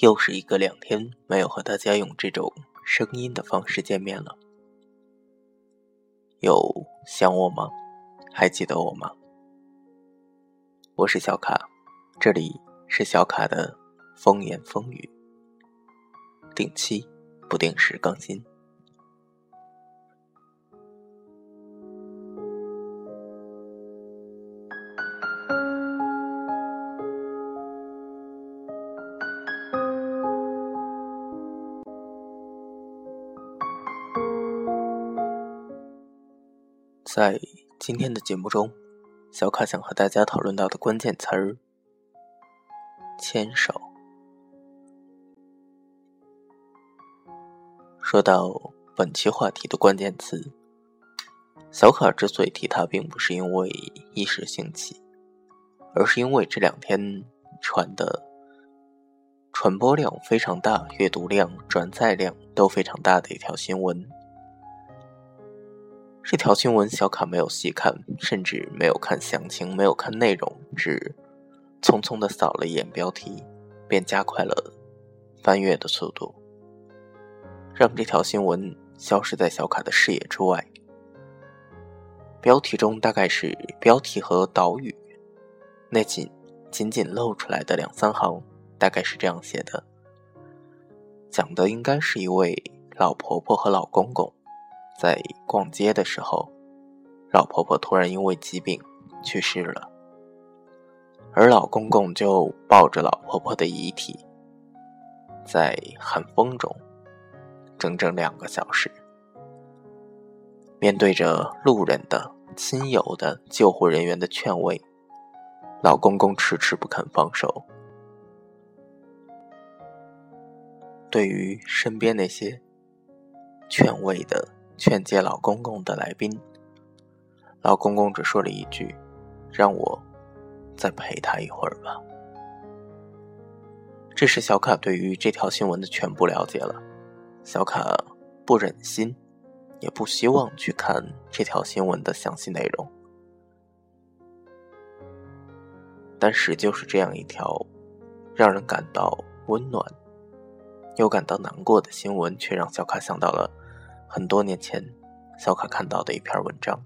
又是一个两天没有和大家用这种声音的方式见面了，有想我吗？还记得我吗？我是小卡，这里是小卡的风言风语，定期不定时更新。在今天的节目中，小卡想和大家讨论到的关键词儿——牵手。说到本期话题的关键词，小卡之所以提它，并不是因为一时兴起，而是因为这两天传的传播量非常大、阅读量、转载量都非常大的一条新闻。这条新闻小卡没有细看，甚至没有看详情，没有看内容，只匆匆的扫了一眼标题，便加快了翻阅的速度，让这条新闻消失在小卡的视野之外。标题中大概是标题和导语，那仅仅仅露出来的两三行，大概是这样写的：讲的应该是一位老婆婆和老公公。在逛街的时候，老婆婆突然因为疾病去世了，而老公公就抱着老婆婆的遗体，在寒风中整整两个小时，面对着路人的、亲友的、救护人员的劝慰，老公公迟迟不肯放手。对于身边那些劝慰的。劝诫老公公的来宾，老公公只说了一句：“让我再陪他一会儿吧。”这是小卡对于这条新闻的全部了解了。小卡不忍心，也不希望去看这条新闻的详细内容，但是就是这样一条让人感到温暖又感到难过的新闻，却让小卡想到了。很多年前，小卡看到的一篇文章。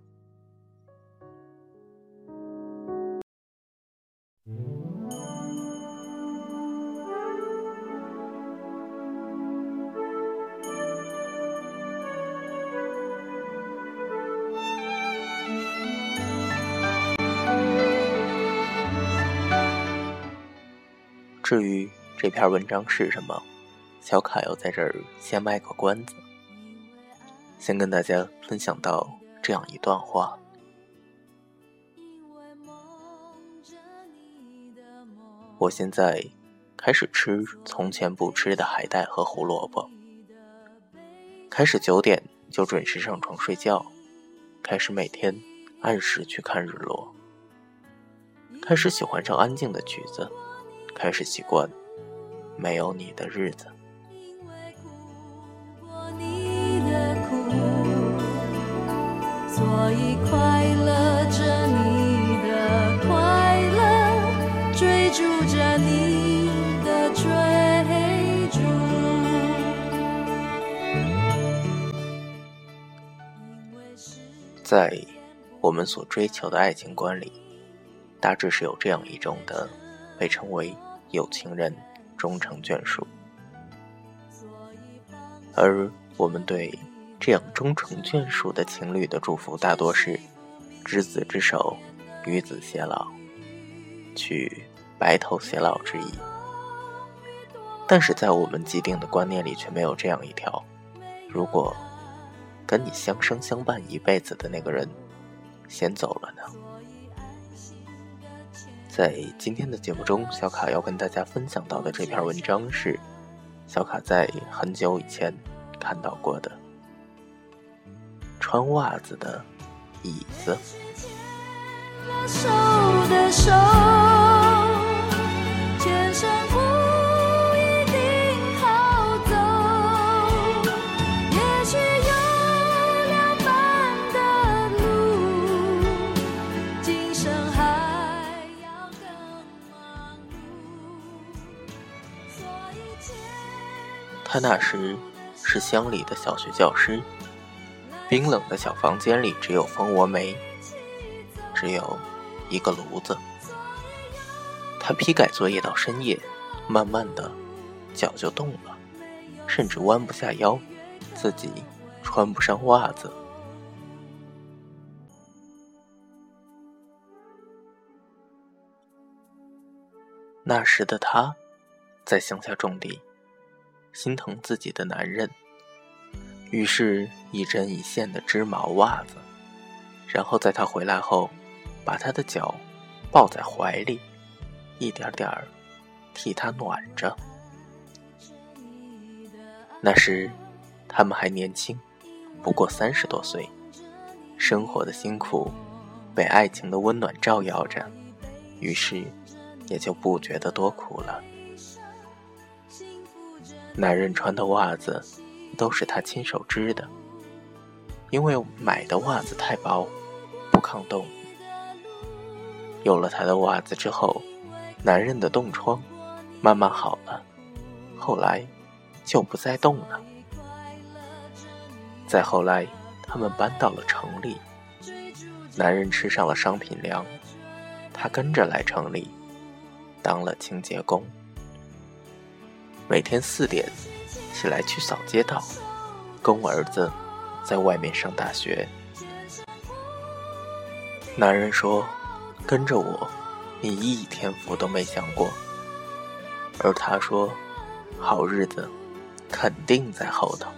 至于这篇文章是什么，小卡要在这儿先卖个关子。先跟大家分享到这样一段话：我现在开始吃从前不吃的海带和胡萝卜，开始九点就准时上床睡觉，开始每天按时去看日落，开始喜欢上安静的曲子，开始习惯没有你的日子。在我们所追求的爱情观里，大致是有这样一种的，被称为有情人终成眷属，而我们对。这样终成眷属的情侣的祝福，大多是执子之手，与子偕老，取白头偕老之意。但是在我们既定的观念里，却没有这样一条：如果跟你相生相伴一辈子的那个人先走了呢？在今天的节目中，小卡要跟大家分享到的这篇文章是小卡在很久以前看到过的。穿袜子的椅子。他那时是乡里的小学教师，冰冷的小房间里只有蜂窝煤，只有一个炉子。他批改作业到深夜，慢慢的脚就动了，甚至弯不下腰，自己穿不上袜子。那时的他，在乡下种地，心疼自己的男人，于是，一针一线的织毛袜子，然后在他回来后，把他的脚抱在怀里，一点点儿替他暖着。那时，他们还年轻，不过三十多岁，生活的辛苦被爱情的温暖照耀着，于是。也就不觉得多苦了。男人穿的袜子都是他亲手织的，因为买的袜子太薄，不抗冻。有了他的袜子之后，男人的冻疮慢慢好了，后来就不再冻了。再后来，他们搬到了城里，男人吃上了商品粮，他跟着来城里。当了清洁工，每天四点起来去扫街道，跟我儿子在外面上大学。男人说：“跟着我，你一天福都没享过。”而他说：“好日子肯定在后头。”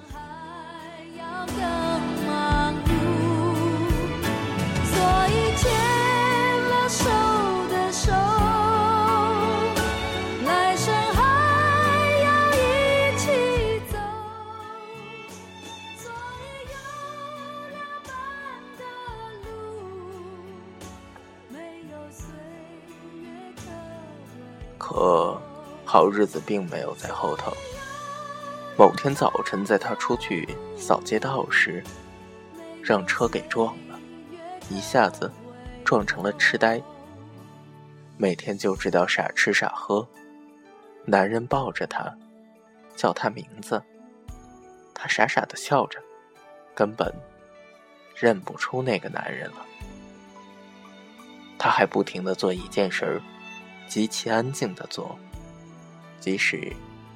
好日子并没有在后头。某天早晨，在他出去扫街道时，让车给撞了，一下子撞成了痴呆。每天就知道傻吃傻喝。男人抱着他，叫他名字，他傻傻的笑着，根本认不出那个男人了。他还不停的做一件事儿。极其安静的做，即使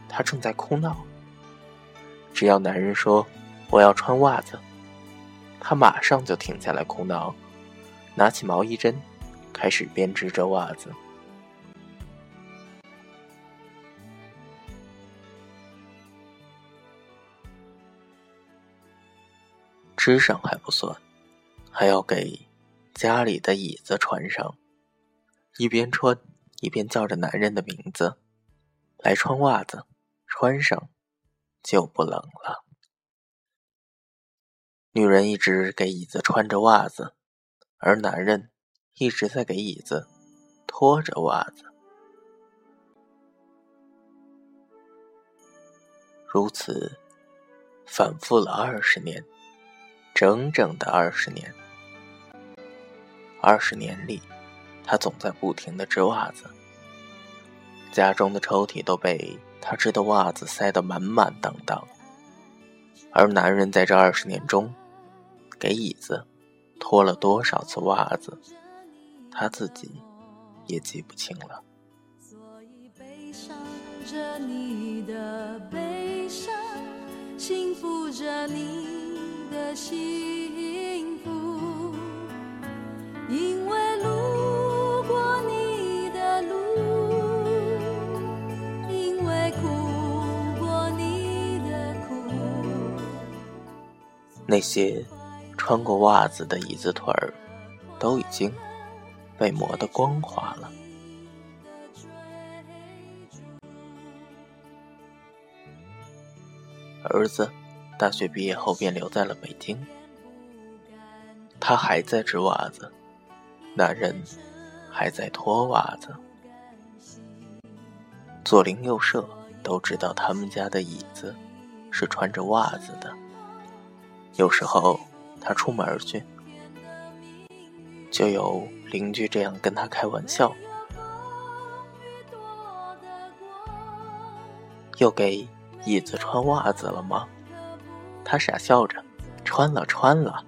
他正在哭闹。只要男人说“我要穿袜子”，他马上就停下来哭闹，拿起毛衣针，开始编织着袜子。织上还不算，还要给家里的椅子穿上，一边穿。一边叫着男人的名字，来穿袜子，穿上就不冷了。女人一直给椅子穿着袜子，而男人一直在给椅子脱着袜子。如此反复了二十年，整整的二十年。二十年里。他总在不停的织袜子，家中的抽屉都被他织的袜子塞得满满当当。而男人在这二十年中，给椅子脱了多少次袜子，他自己也记不清了。所以悲伤着你的悲伤，幸福着你的幸福，因为路。那些穿过袜子的椅子腿儿，都已经被磨得光滑了。儿子大学毕业后便留在了北京，他还在织袜子，男人还在脱袜子。左邻右舍都知道他们家的椅子是穿着袜子的。有时候他出门去，就有邻居这样跟他开玩笑，又给椅子穿袜子了吗？”他傻笑着：“穿了，穿了，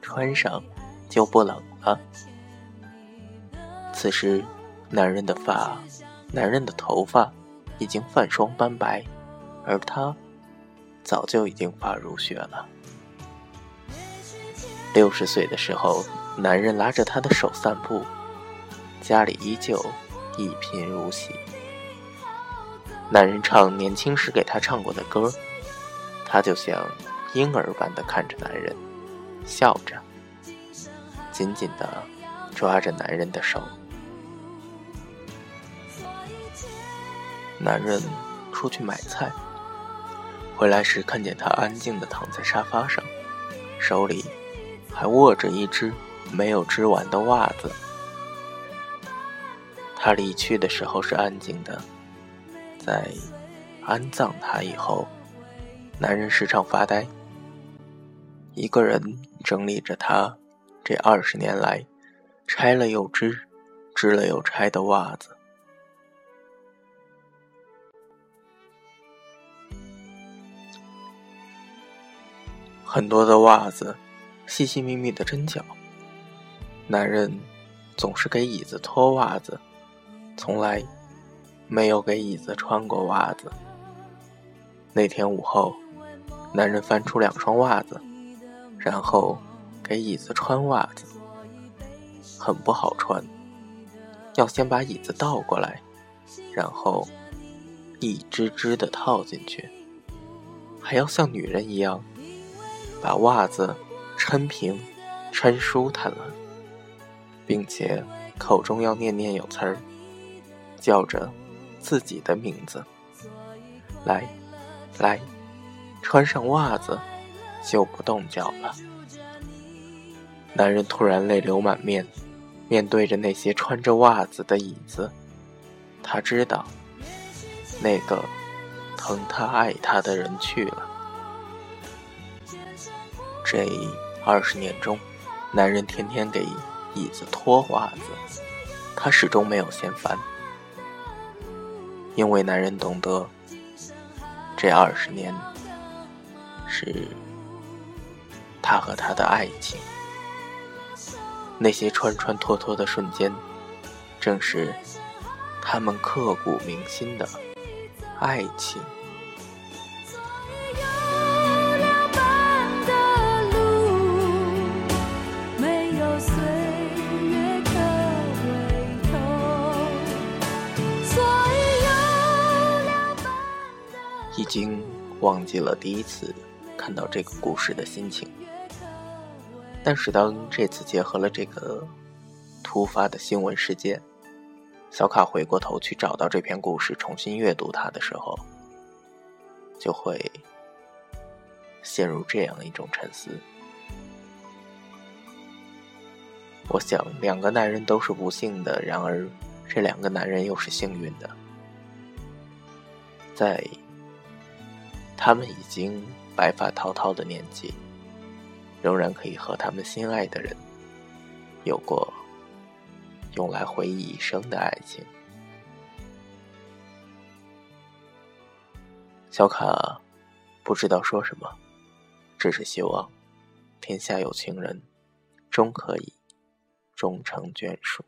穿上就不冷了。”此时，男人的发，男人的头发已经泛霜斑白，而他早就已经发如雪了。六十岁的时候，男人拉着她的手散步，家里依旧一贫如洗。男人唱年轻时给她唱过的歌，她就像婴儿般的看着男人，笑着，紧紧的抓着男人的手。男人出去买菜，回来时看见她安静的躺在沙发上，手里还握着一只没有织完的袜子。他离去的时候是安静的，在安葬他以后，男人时常发呆，一个人整理着他这二十年来拆了又织、织了又拆的袜子。很多的袜子，细细密密的针脚。男人总是给椅子脱袜子，从来没有给椅子穿过袜子。那天午后，男人翻出两双袜子，然后给椅子穿袜子，很不好穿。要先把椅子倒过来，然后一只只的套进去，还要像女人一样。把袜子抻平、抻舒坦了，并且口中要念念有词儿，叫着自己的名字。来，来，穿上袜子就不动脚了。男人突然泪流满面，面对着那些穿着袜子的椅子，他知道，那个疼他爱他的人去了。这二十年中，男人天天给椅子脱袜子，他始终没有嫌烦，因为男人懂得，这二十年是他和她的爱情，那些穿穿脱脱的瞬间，正是他们刻骨铭心的爱情。已经忘记了第一次看到这个故事的心情，但是当这次结合了这个突发的新闻事件，小卡回过头去找到这篇故事，重新阅读它的时候，就会陷入这样一种沉思。我想，两个男人都是不幸的，然而这两个男人又是幸运的，在。他们已经白发滔滔的年纪，仍然可以和他们心爱的人有过用来回忆一生的爱情。小卡不知道说什么，只是希望天下有情人终可以终成眷属。